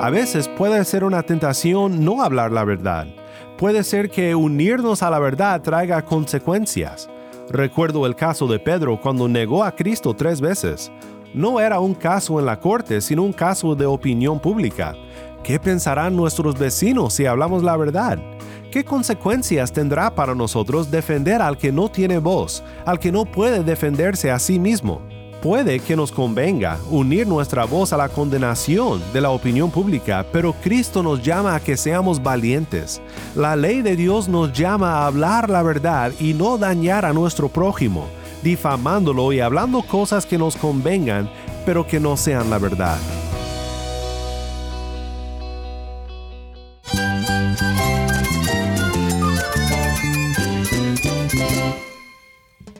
A veces puede ser una tentación no hablar la verdad. Puede ser que unirnos a la verdad traiga consecuencias. Recuerdo el caso de Pedro cuando negó a Cristo tres veces. No era un caso en la corte, sino un caso de opinión pública. ¿Qué pensarán nuestros vecinos si hablamos la verdad? ¿Qué consecuencias tendrá para nosotros defender al que no tiene voz, al que no puede defenderse a sí mismo? Puede que nos convenga unir nuestra voz a la condenación de la opinión pública, pero Cristo nos llama a que seamos valientes. La ley de Dios nos llama a hablar la verdad y no dañar a nuestro prójimo, difamándolo y hablando cosas que nos convengan, pero que no sean la verdad.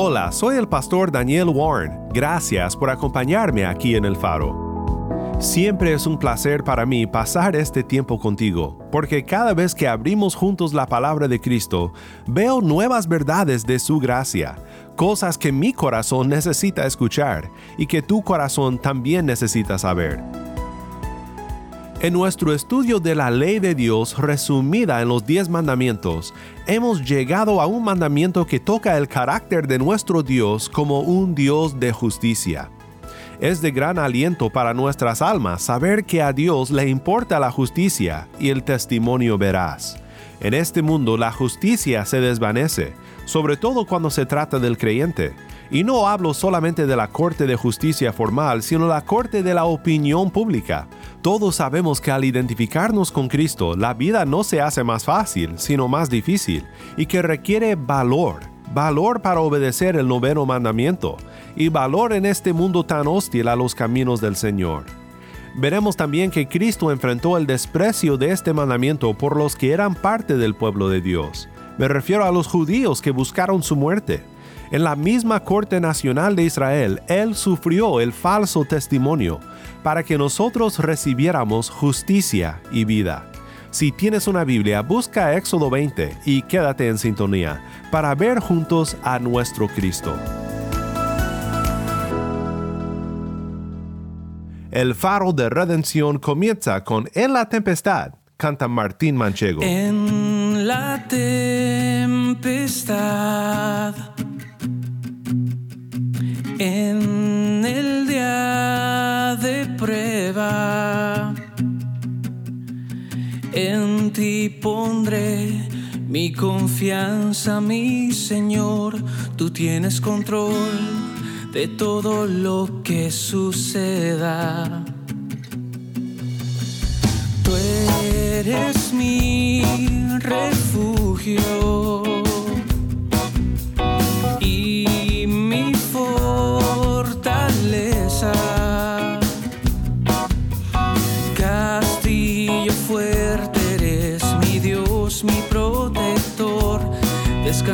Hola, soy el pastor Daniel Warren. Gracias por acompañarme aquí en el faro. Siempre es un placer para mí pasar este tiempo contigo, porque cada vez que abrimos juntos la palabra de Cristo, veo nuevas verdades de su gracia, cosas que mi corazón necesita escuchar y que tu corazón también necesita saber. En nuestro estudio de la ley de Dios resumida en los diez mandamientos, hemos llegado a un mandamiento que toca el carácter de nuestro Dios como un Dios de justicia. Es de gran aliento para nuestras almas saber que a Dios le importa la justicia y el testimonio veraz. En este mundo la justicia se desvanece, sobre todo cuando se trata del creyente. Y no hablo solamente de la Corte de Justicia formal, sino la Corte de la opinión pública. Todos sabemos que al identificarnos con Cristo, la vida no se hace más fácil, sino más difícil, y que requiere valor, valor para obedecer el noveno mandamiento, y valor en este mundo tan hostil a los caminos del Señor. Veremos también que Cristo enfrentó el desprecio de este mandamiento por los que eran parte del pueblo de Dios. Me refiero a los judíos que buscaron su muerte. En la misma Corte Nacional de Israel, Él sufrió el falso testimonio para que nosotros recibiéramos justicia y vida. Si tienes una Biblia, busca Éxodo 20 y quédate en sintonía para ver juntos a nuestro Cristo. El faro de redención comienza con En la tempestad, canta Martín Manchego. En la tempestad en el día de prueba. En ti pondré mi confianza, mi Señor. Tú tienes control de todo lo que suceda. Tú eres mi refugio.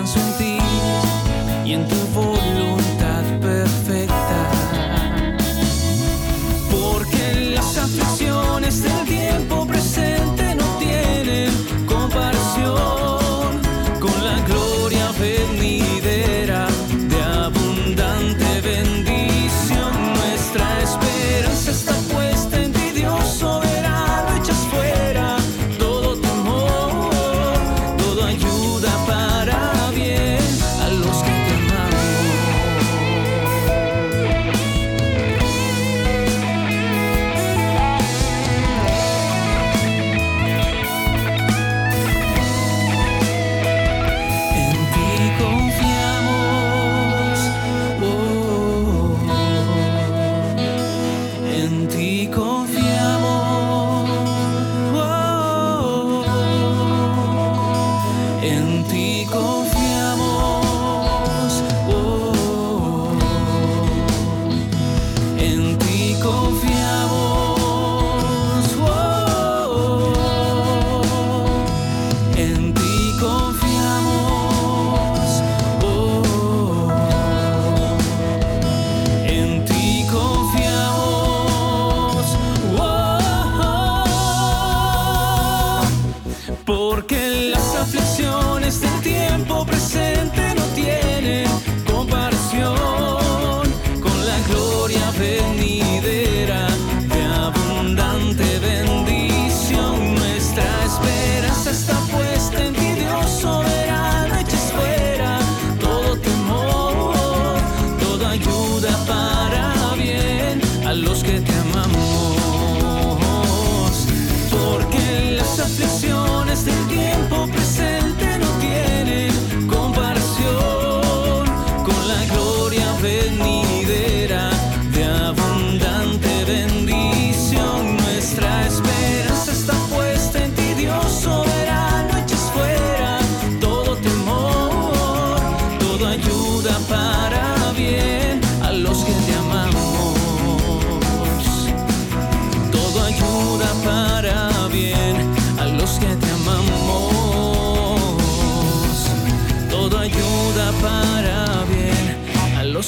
En y en tu voluntad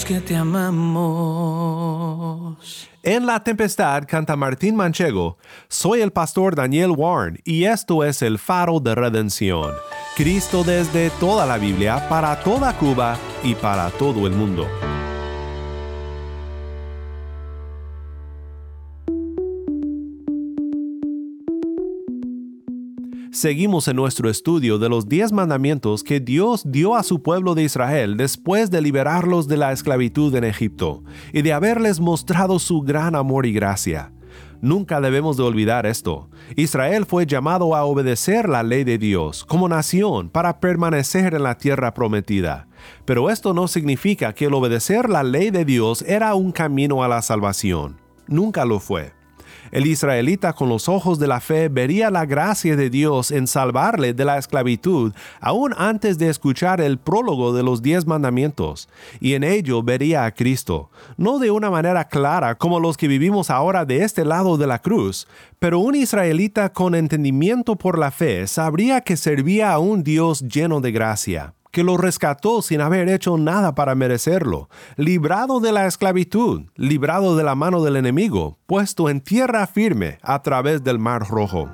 que te amamos. En la tempestad canta Martín Manchego, soy el pastor Daniel Warren y esto es el faro de redención. Cristo desde toda la Biblia, para toda Cuba y para todo el mundo. Seguimos en nuestro estudio de los diez mandamientos que Dios dio a su pueblo de Israel después de liberarlos de la esclavitud en Egipto y de haberles mostrado su gran amor y gracia. Nunca debemos de olvidar esto. Israel fue llamado a obedecer la ley de Dios como nación para permanecer en la tierra prometida. Pero esto no significa que el obedecer la ley de Dios era un camino a la salvación. Nunca lo fue. El israelita con los ojos de la fe vería la gracia de Dios en salvarle de la esclavitud aún antes de escuchar el prólogo de los diez mandamientos, y en ello vería a Cristo, no de una manera clara como los que vivimos ahora de este lado de la cruz, pero un israelita con entendimiento por la fe sabría que servía a un Dios lleno de gracia que lo rescató sin haber hecho nada para merecerlo, librado de la esclavitud, librado de la mano del enemigo, puesto en tierra firme a través del mar rojo.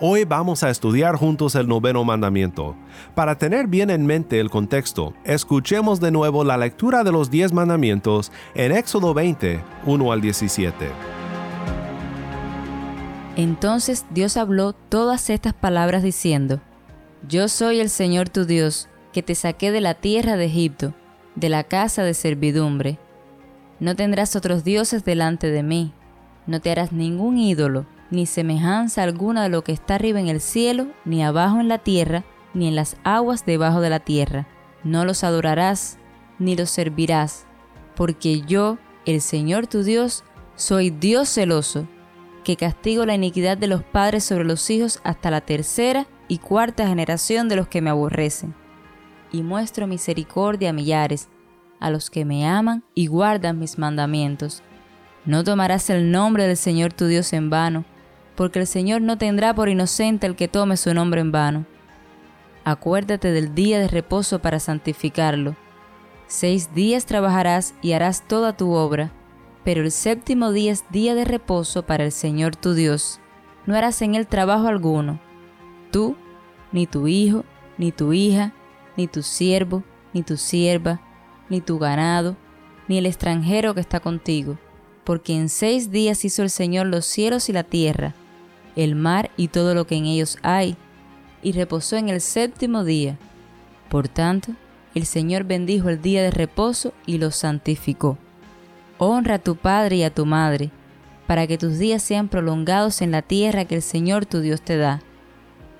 Hoy vamos a estudiar juntos el noveno mandamiento. Para tener bien en mente el contexto, escuchemos de nuevo la lectura de los diez mandamientos en Éxodo 20, 1 al 17. Entonces Dios habló todas estas palabras diciendo, yo soy el Señor tu Dios, que te saqué de la tierra de Egipto, de la casa de servidumbre. No tendrás otros dioses delante de mí, no te harás ningún ídolo, ni semejanza alguna de lo que está arriba en el cielo, ni abajo en la tierra, ni en las aguas debajo de la tierra. No los adorarás, ni los servirás, porque yo, el Señor tu Dios, soy Dios celoso, que castigo la iniquidad de los padres sobre los hijos hasta la tercera y cuarta generación de los que me aborrecen, y muestro misericordia a millares, a los que me aman y guardan mis mandamientos. No tomarás el nombre del Señor tu Dios en vano, porque el Señor no tendrá por inocente el que tome su nombre en vano. Acuérdate del día de reposo para santificarlo. Seis días trabajarás y harás toda tu obra, pero el séptimo día es día de reposo para el Señor tu Dios. No harás en él trabajo alguno, tú, ni tu hijo, ni tu hija, ni tu siervo, ni tu sierva, ni tu ganado, ni el extranjero que está contigo, porque en seis días hizo el Señor los cielos y la tierra, el mar y todo lo que en ellos hay, y reposó en el séptimo día. Por tanto, el Señor bendijo el día de reposo y lo santificó. Honra a tu padre y a tu madre, para que tus días sean prolongados en la tierra que el Señor tu Dios te da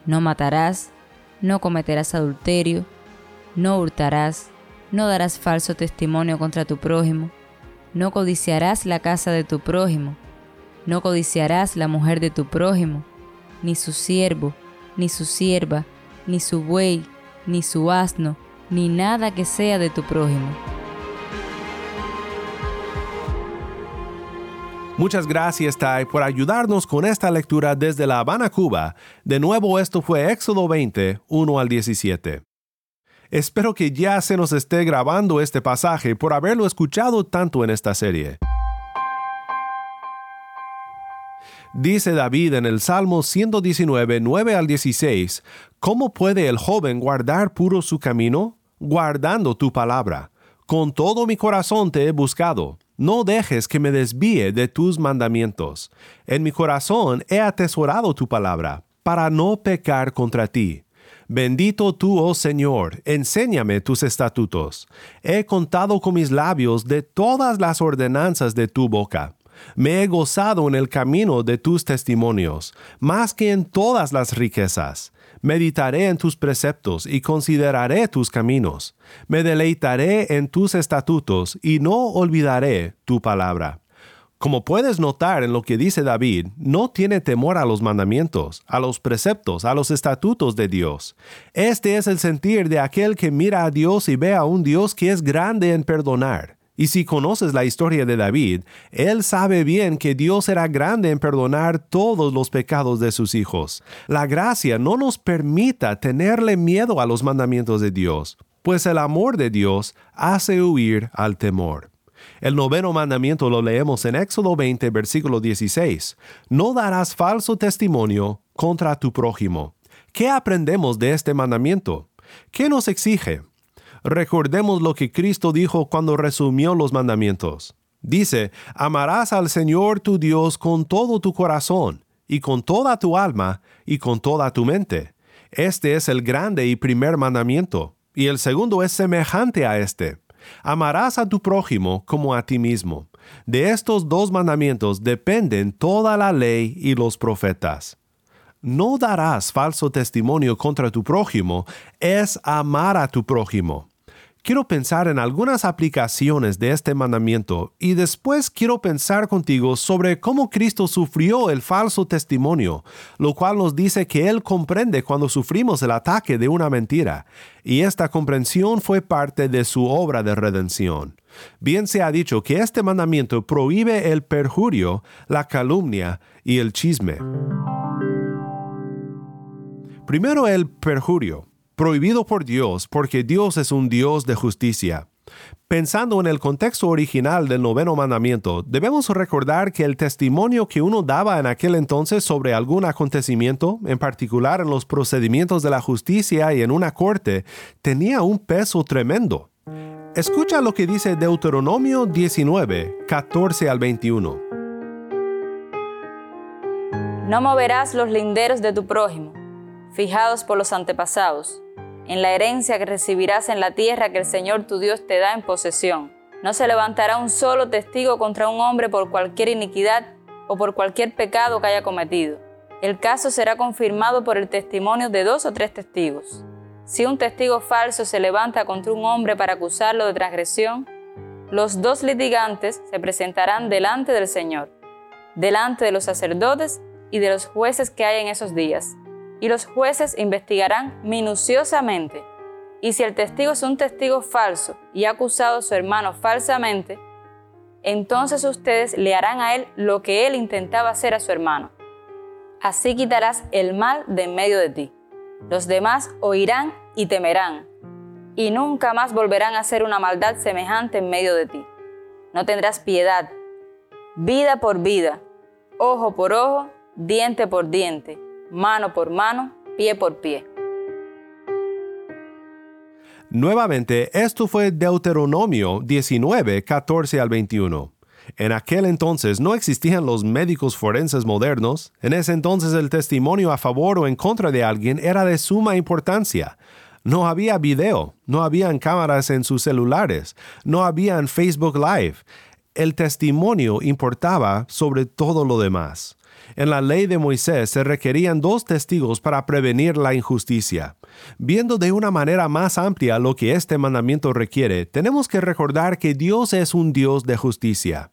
no matarás, no cometerás adulterio, no hurtarás, no darás falso testimonio contra tu prójimo, no codiciarás la casa de tu prójimo, no codiciarás la mujer de tu prójimo, ni su siervo, ni su sierva, ni su buey, ni su asno, ni nada que sea de tu prójimo. Muchas gracias, Tai, por ayudarnos con esta lectura desde La Habana, Cuba. De nuevo, esto fue Éxodo 20, 1 al 17. Espero que ya se nos esté grabando este pasaje por haberlo escuchado tanto en esta serie. Dice David en el Salmo 119, 9 al 16, ¿Cómo puede el joven guardar puro su camino? Guardando tu palabra. Con todo mi corazón te he buscado no dejes que me desvíe de tus mandamientos. En mi corazón he atesorado tu palabra, para no pecar contra ti. Bendito tú, oh Señor, enséñame tus estatutos. He contado con mis labios de todas las ordenanzas de tu boca. Me he gozado en el camino de tus testimonios, más que en todas las riquezas. Meditaré en tus preceptos y consideraré tus caminos. Me deleitaré en tus estatutos y no olvidaré tu palabra. Como puedes notar en lo que dice David, no tiene temor a los mandamientos, a los preceptos, a los estatutos de Dios. Este es el sentir de aquel que mira a Dios y ve a un Dios que es grande en perdonar. Y si conoces la historia de David, él sabe bien que Dios era grande en perdonar todos los pecados de sus hijos. La gracia no nos permita tenerle miedo a los mandamientos de Dios, pues el amor de Dios hace huir al temor. El noveno mandamiento lo leemos en Éxodo 20, versículo 16. No darás falso testimonio contra tu prójimo. ¿Qué aprendemos de este mandamiento? ¿Qué nos exige? Recordemos lo que Cristo dijo cuando resumió los mandamientos. Dice, amarás al Señor tu Dios con todo tu corazón, y con toda tu alma, y con toda tu mente. Este es el grande y primer mandamiento, y el segundo es semejante a este. Amarás a tu prójimo como a ti mismo. De estos dos mandamientos dependen toda la ley y los profetas. No darás falso testimonio contra tu prójimo es amar a tu prójimo. Quiero pensar en algunas aplicaciones de este mandamiento y después quiero pensar contigo sobre cómo Cristo sufrió el falso testimonio, lo cual nos dice que Él comprende cuando sufrimos el ataque de una mentira, y esta comprensión fue parte de su obra de redención. Bien se ha dicho que este mandamiento prohíbe el perjurio, la calumnia y el chisme. Primero el perjurio prohibido por Dios porque Dios es un Dios de justicia. Pensando en el contexto original del noveno mandamiento, debemos recordar que el testimonio que uno daba en aquel entonces sobre algún acontecimiento, en particular en los procedimientos de la justicia y en una corte, tenía un peso tremendo. Escucha lo que dice Deuteronomio 19, 14 al 21. No moverás los linderos de tu prójimo, fijados por los antepasados en la herencia que recibirás en la tierra que el Señor tu Dios te da en posesión. No se levantará un solo testigo contra un hombre por cualquier iniquidad o por cualquier pecado que haya cometido. El caso será confirmado por el testimonio de dos o tres testigos. Si un testigo falso se levanta contra un hombre para acusarlo de transgresión, los dos litigantes se presentarán delante del Señor, delante de los sacerdotes y de los jueces que hay en esos días y los jueces investigarán minuciosamente. Y si el testigo es un testigo falso y ha acusado a su hermano falsamente, entonces ustedes le harán a él lo que él intentaba hacer a su hermano. Así quitarás el mal de en medio de ti. Los demás oirán y temerán, y nunca más volverán a hacer una maldad semejante en medio de ti. No tendrás piedad, vida por vida, ojo por ojo, diente por diente mano por mano, pie por pie. Nuevamente, esto fue Deuteronomio 19, 14 al 21. En aquel entonces no existían los médicos forenses modernos. En ese entonces el testimonio a favor o en contra de alguien era de suma importancia. No había video, no habían cámaras en sus celulares, no habían Facebook Live. El testimonio importaba sobre todo lo demás. En la ley de Moisés se requerían dos testigos para prevenir la injusticia. Viendo de una manera más amplia lo que este mandamiento requiere, tenemos que recordar que Dios es un Dios de justicia.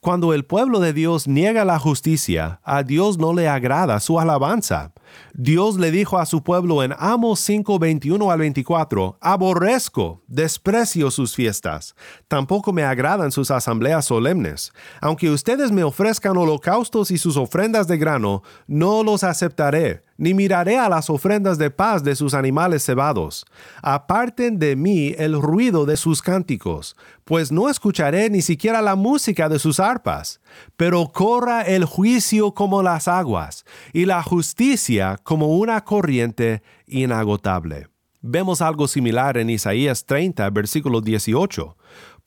Cuando el pueblo de Dios niega la justicia, a Dios no le agrada su alabanza. Dios le dijo a su pueblo en Amos 5, 21 al 24, Aborrezco, desprecio sus fiestas, tampoco me agradan sus asambleas solemnes. Aunque ustedes me ofrezcan holocaustos y sus ofrendas de grano, no los aceptaré ni miraré a las ofrendas de paz de sus animales cebados. Aparten de mí el ruido de sus cánticos, pues no escucharé ni siquiera la música de sus arpas. Pero corra el juicio como las aguas, y la justicia como una corriente inagotable. Vemos algo similar en Isaías 30, versículo 18.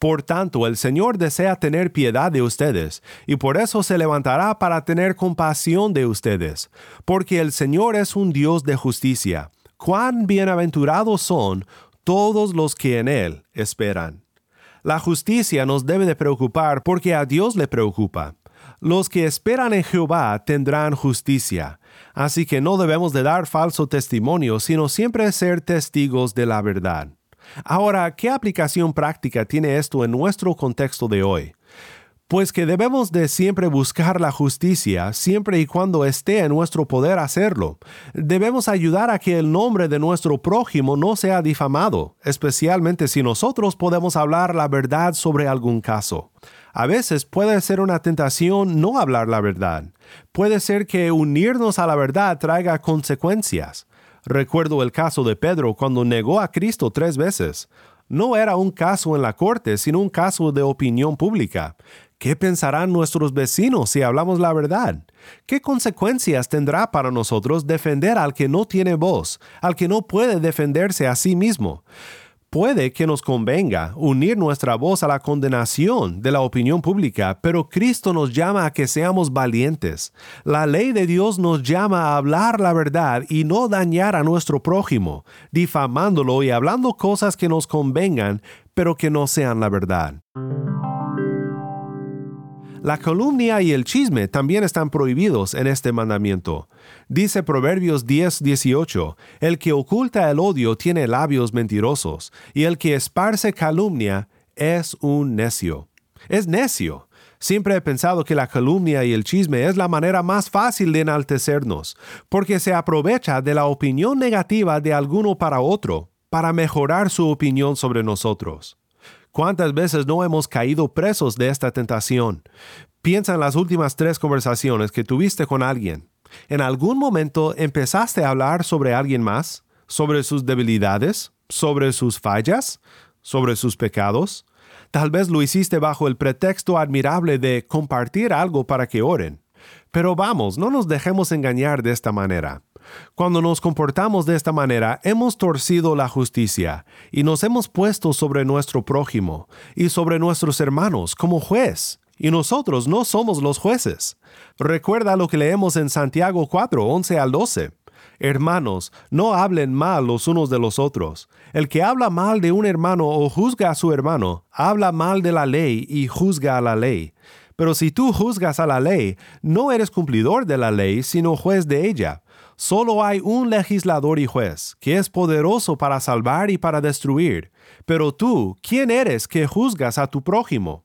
Por tanto, el Señor desea tener piedad de ustedes, y por eso se levantará para tener compasión de ustedes, porque el Señor es un Dios de justicia. Cuán bienaventurados son todos los que en Él esperan. La justicia nos debe de preocupar porque a Dios le preocupa. Los que esperan en Jehová tendrán justicia, así que no debemos de dar falso testimonio, sino siempre ser testigos de la verdad. Ahora, ¿qué aplicación práctica tiene esto en nuestro contexto de hoy? Pues que debemos de siempre buscar la justicia, siempre y cuando esté en nuestro poder hacerlo. Debemos ayudar a que el nombre de nuestro prójimo no sea difamado, especialmente si nosotros podemos hablar la verdad sobre algún caso. A veces puede ser una tentación no hablar la verdad. Puede ser que unirnos a la verdad traiga consecuencias. Recuerdo el caso de Pedro cuando negó a Cristo tres veces. No era un caso en la corte, sino un caso de opinión pública. ¿Qué pensarán nuestros vecinos si hablamos la verdad? ¿Qué consecuencias tendrá para nosotros defender al que no tiene voz, al que no puede defenderse a sí mismo? Puede que nos convenga unir nuestra voz a la condenación de la opinión pública, pero Cristo nos llama a que seamos valientes. La ley de Dios nos llama a hablar la verdad y no dañar a nuestro prójimo, difamándolo y hablando cosas que nos convengan, pero que no sean la verdad. La calumnia y el chisme también están prohibidos en este mandamiento. Dice Proverbios 10, 18, El que oculta el odio tiene labios mentirosos, y el que esparce calumnia es un necio. Es necio. Siempre he pensado que la calumnia y el chisme es la manera más fácil de enaltecernos, porque se aprovecha de la opinión negativa de alguno para otro, para mejorar su opinión sobre nosotros. ¿Cuántas veces no hemos caído presos de esta tentación? Piensa en las últimas tres conversaciones que tuviste con alguien. ¿En algún momento empezaste a hablar sobre alguien más? ¿Sobre sus debilidades? ¿Sobre sus fallas? ¿Sobre sus pecados? Tal vez lo hiciste bajo el pretexto admirable de compartir algo para que oren. Pero vamos, no nos dejemos engañar de esta manera. Cuando nos comportamos de esta manera, hemos torcido la justicia y nos hemos puesto sobre nuestro prójimo y sobre nuestros hermanos como juez. Y nosotros no somos los jueces. Recuerda lo que leemos en Santiago 4, 11 al 12. Hermanos, no hablen mal los unos de los otros. El que habla mal de un hermano o juzga a su hermano, habla mal de la ley y juzga a la ley. Pero si tú juzgas a la ley, no eres cumplidor de la ley, sino juez de ella. Solo hay un legislador y juez, que es poderoso para salvar y para destruir. Pero tú, ¿quién eres que juzgas a tu prójimo?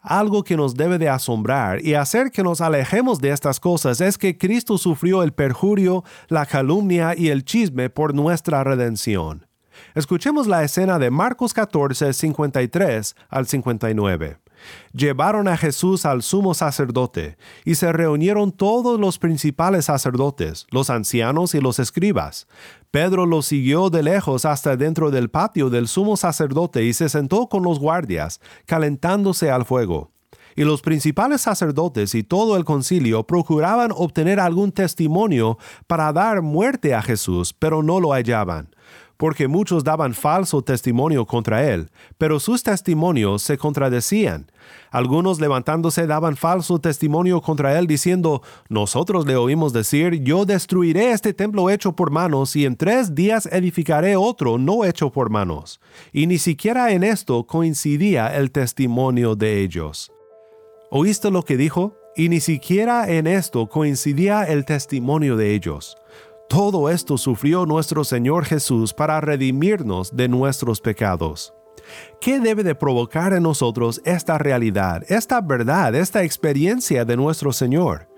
Algo que nos debe de asombrar y hacer que nos alejemos de estas cosas es que Cristo sufrió el perjurio, la calumnia y el chisme por nuestra redención. Escuchemos la escena de Marcos 14, 53 al 59 llevaron a Jesús al sumo sacerdote, y se reunieron todos los principales sacerdotes, los ancianos y los escribas. Pedro lo siguió de lejos hasta dentro del patio del sumo sacerdote y se sentó con los guardias, calentándose al fuego. Y los principales sacerdotes y todo el concilio procuraban obtener algún testimonio para dar muerte a Jesús, pero no lo hallaban porque muchos daban falso testimonio contra él, pero sus testimonios se contradecían. Algunos levantándose daban falso testimonio contra él diciendo, nosotros le oímos decir, yo destruiré este templo hecho por manos y en tres días edificaré otro no hecho por manos. Y ni siquiera en esto coincidía el testimonio de ellos. ¿Oíste lo que dijo? Y ni siquiera en esto coincidía el testimonio de ellos. Todo esto sufrió nuestro Señor Jesús para redimirnos de nuestros pecados. ¿Qué debe de provocar en nosotros esta realidad, esta verdad, esta experiencia de nuestro Señor?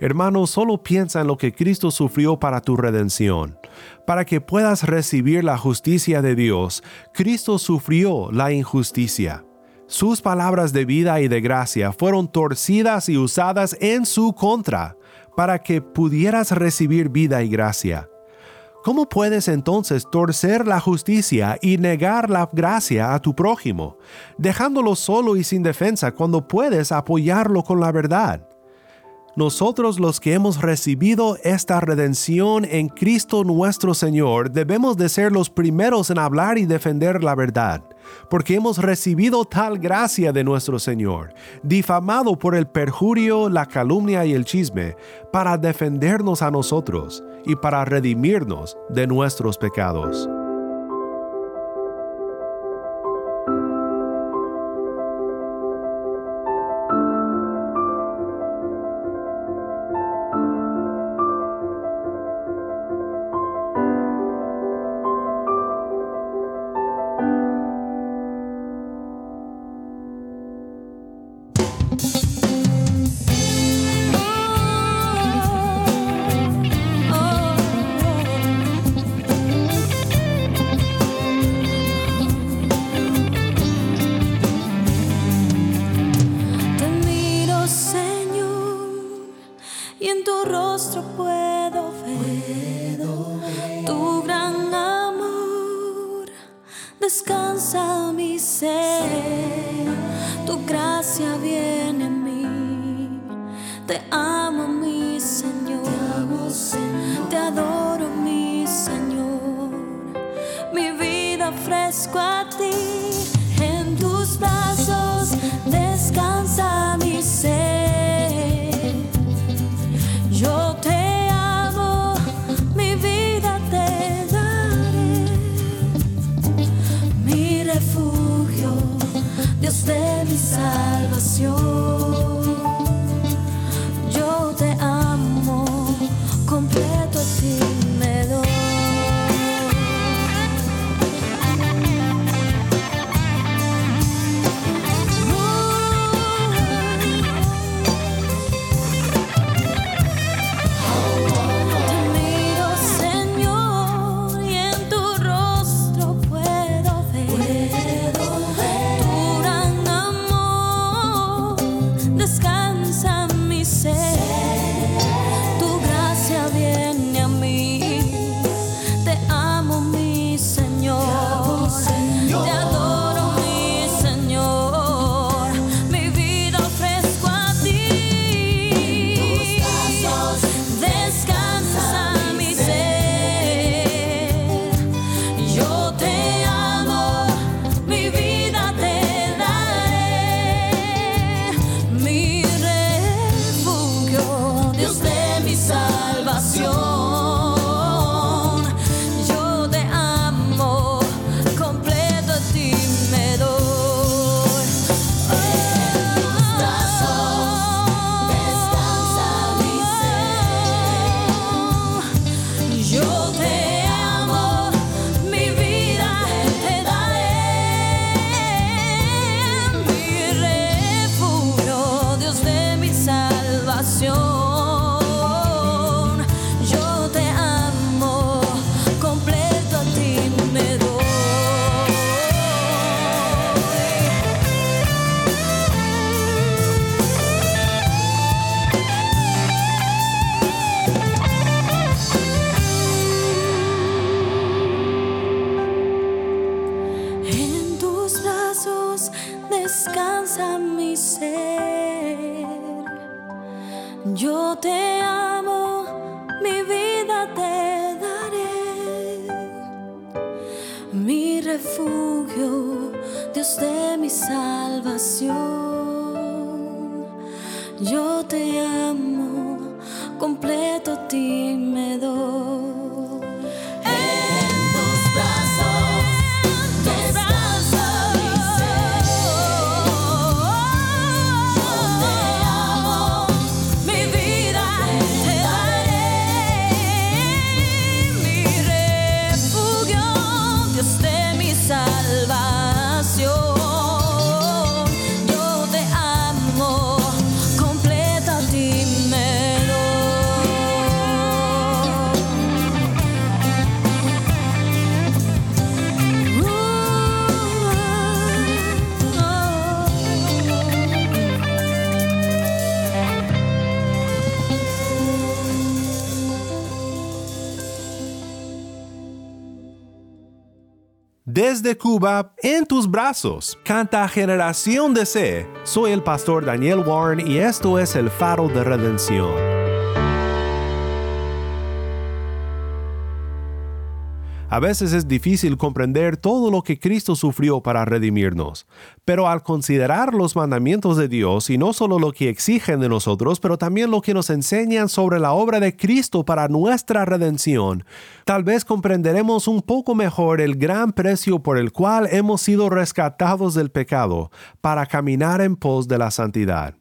Hermano, solo piensa en lo que Cristo sufrió para tu redención. Para que puedas recibir la justicia de Dios, Cristo sufrió la injusticia. Sus palabras de vida y de gracia fueron torcidas y usadas en su contra para que pudieras recibir vida y gracia. ¿Cómo puedes entonces torcer la justicia y negar la gracia a tu prójimo, dejándolo solo y sin defensa cuando puedes apoyarlo con la verdad? Nosotros los que hemos recibido esta redención en Cristo nuestro Señor debemos de ser los primeros en hablar y defender la verdad, porque hemos recibido tal gracia de nuestro Señor, difamado por el perjurio, la calumnia y el chisme, para defendernos a nosotros y para redimirnos de nuestros pecados. Salvación. Desde Cuba, en tus brazos, canta Generación de C. Soy el pastor Daniel Warren y esto es el faro de redención. A veces es difícil comprender todo lo que Cristo sufrió para redimirnos, pero al considerar los mandamientos de Dios y no solo lo que exigen de nosotros, pero también lo que nos enseñan sobre la obra de Cristo para nuestra redención, tal vez comprenderemos un poco mejor el gran precio por el cual hemos sido rescatados del pecado para caminar en pos de la santidad.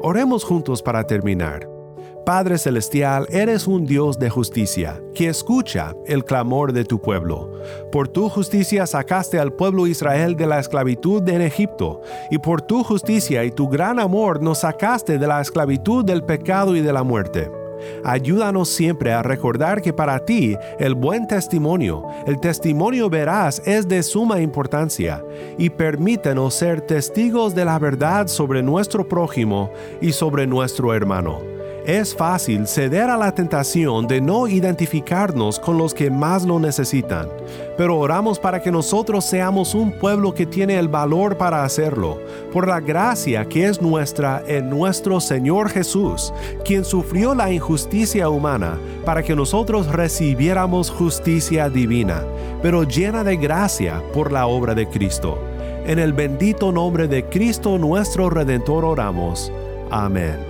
Oremos juntos para terminar. Padre Celestial, eres un Dios de justicia, que escucha el clamor de tu pueblo. Por tu justicia sacaste al pueblo Israel de la esclavitud en Egipto, y por tu justicia y tu gran amor nos sacaste de la esclavitud del pecado y de la muerte. Ayúdanos siempre a recordar que para ti el buen testimonio, el testimonio veraz es de suma importancia y permítenos ser testigos de la verdad sobre nuestro prójimo y sobre nuestro hermano. Es fácil ceder a la tentación de no identificarnos con los que más lo necesitan, pero oramos para que nosotros seamos un pueblo que tiene el valor para hacerlo, por la gracia que es nuestra en nuestro Señor Jesús, quien sufrió la injusticia humana para que nosotros recibiéramos justicia divina, pero llena de gracia por la obra de Cristo. En el bendito nombre de Cristo nuestro Redentor oramos. Amén.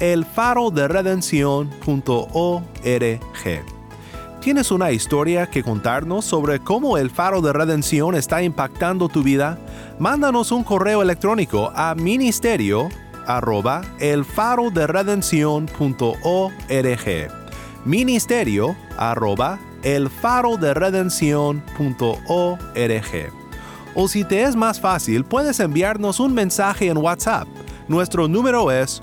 elfaroderedencion.org. ¿Tienes una historia que contarnos sobre cómo el faro de redención está impactando tu vida? Mándanos un correo electrónico a ministerio arroba ministerio arroba o si te es más fácil puedes enviarnos un mensaje en WhatsApp nuestro número es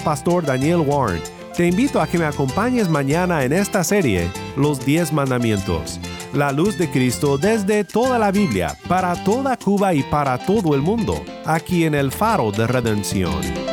Pastor Daniel Warren. Te invito a que me acompañes mañana en esta serie, Los Diez Mandamientos. La luz de Cristo desde toda la Biblia, para toda Cuba y para todo el mundo, aquí en el Faro de Redención.